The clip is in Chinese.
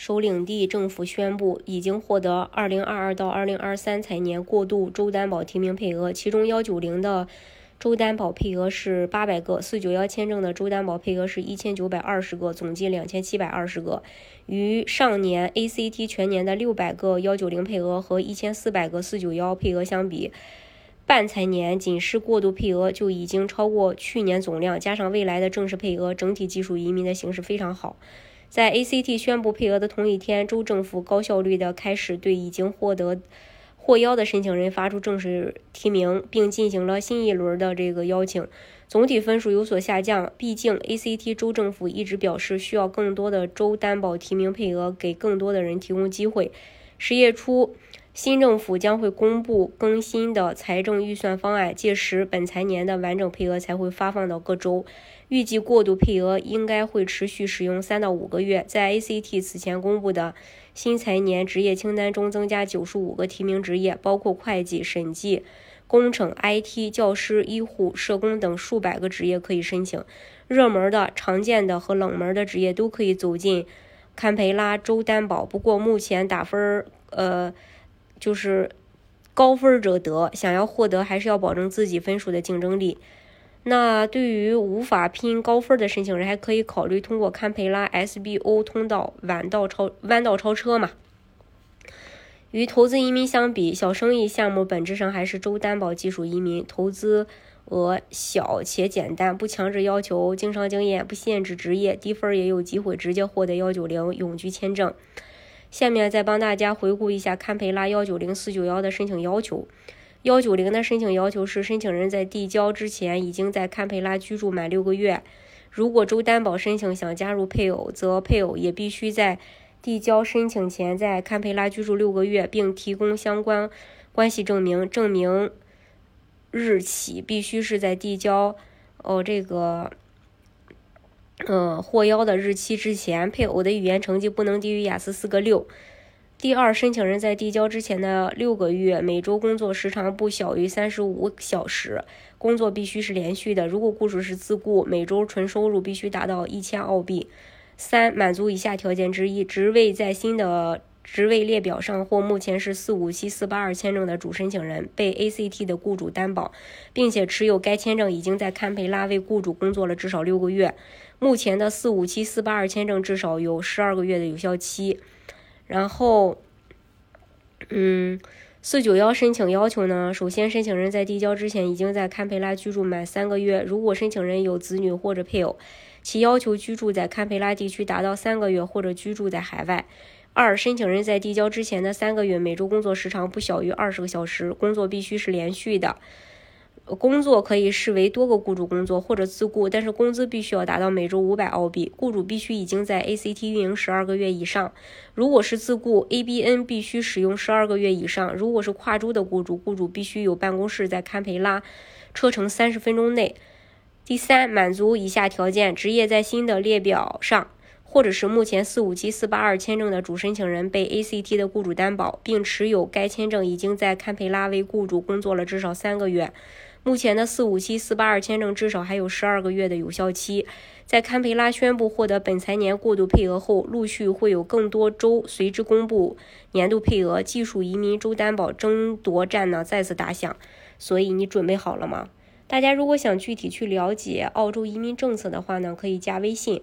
首领地政府宣布，已经获得2022到2023财年过渡州担保提名配额，其中190的州担保配额是800个，491签证的州担保配额是1920个，总计2720个。与上年 ACT 全年的600个190配额和1400个491配额相比，半财年仅是过渡配额就已经超过去年总量，加上未来的正式配额，整体技术移民的形势非常好。在 ACT 宣布配额的同一天，州政府高效率地开始对已经获得获邀的申请人发出正式提名，并进行了新一轮的这个邀请。总体分数有所下降，毕竟 ACT 州政府一直表示需要更多的州担保提名配额，给更多的人提供机会。十月初，新政府将会公布更新的财政预算方案，届时本财年的完整配额才会发放到各州。预计过渡配额应该会持续使用三到五个月。在 ACT 此前公布的新财年职业清单中，增加九十五个提名职业，包括会计、审计、工程、IT、教师、医护、社工等数百个职业可以申请。热门的、常见的和冷门的职业都可以走进堪培拉州担保。不过目前打分儿，呃，就是高分者得。想要获得，还是要保证自己分数的竞争力。那对于无法拼高分的申请人，还可以考虑通过堪培拉 SBO 通道弯道超弯道超车嘛。与投资移民相比，小生意项目本质上还是州担保技术移民，投资额小且简单，不强制要求经商经验，不限制职业，低分也有机会直接获得幺九零永居签证。下面再帮大家回顾一下堪培拉幺九零四九幺的申请要求。幺九零的申请要求是，申请人在递交之前已经在堪培拉居住满六个月。如果州担保申请想加入配偶，则配偶也必须在递交申请前在堪培拉居住六个月，并提供相关关系证明。证明日起必须是在递交哦这个呃获邀的日期之前。配偶的语言成绩不能低于雅思四个六。第二，申请人在递交之前的六个月，每周工作时长不小于三十五小时，工作必须是连续的。如果雇主是自雇，每周纯收入必须达到一千澳币。三，满足以下条件之一：职位在新的职位列表上或目前是四五七四八二签证的主申请人，被 ACT 的雇主担保，并且持有该签证已经在堪培拉为雇主工作了至少六个月。目前的四五七四八二签证至少有十二个月的有效期。然后，嗯，四九幺申请要求呢？首先，申请人在递交之前已经在堪培拉居住满三个月。如果申请人有子女或者配偶，其要求居住在堪培拉地区达到三个月或者居住在海外。二，申请人在递交之前的三个月每周工作时长不小于二十个小时，工作必须是连续的。工作可以视为多个雇主工作或者自雇，但是工资必须要达到每周五百澳币。雇主必须已经在 ACT 运营十二个月以上。如果是自雇，ABN 必须使用十二个月以上。如果是跨州的雇主，雇主必须有办公室在堪培拉，车程三十分钟内。第三，满足以下条件：职业在新的列表上，或者是目前四五七四八二签证的主申请人被 ACT 的雇主担保，并持有该签证已经在堪培拉为雇主工作了至少三个月。目前的四五七四八二签证至少还有十二个月的有效期。在堪培拉宣布获得本财年过渡配额后，陆续会有更多州随之公布年度配额。技术移民州担保争夺战呢再次打响，所以你准备好了吗？大家如果想具体去了解澳洲移民政策的话呢，可以加微信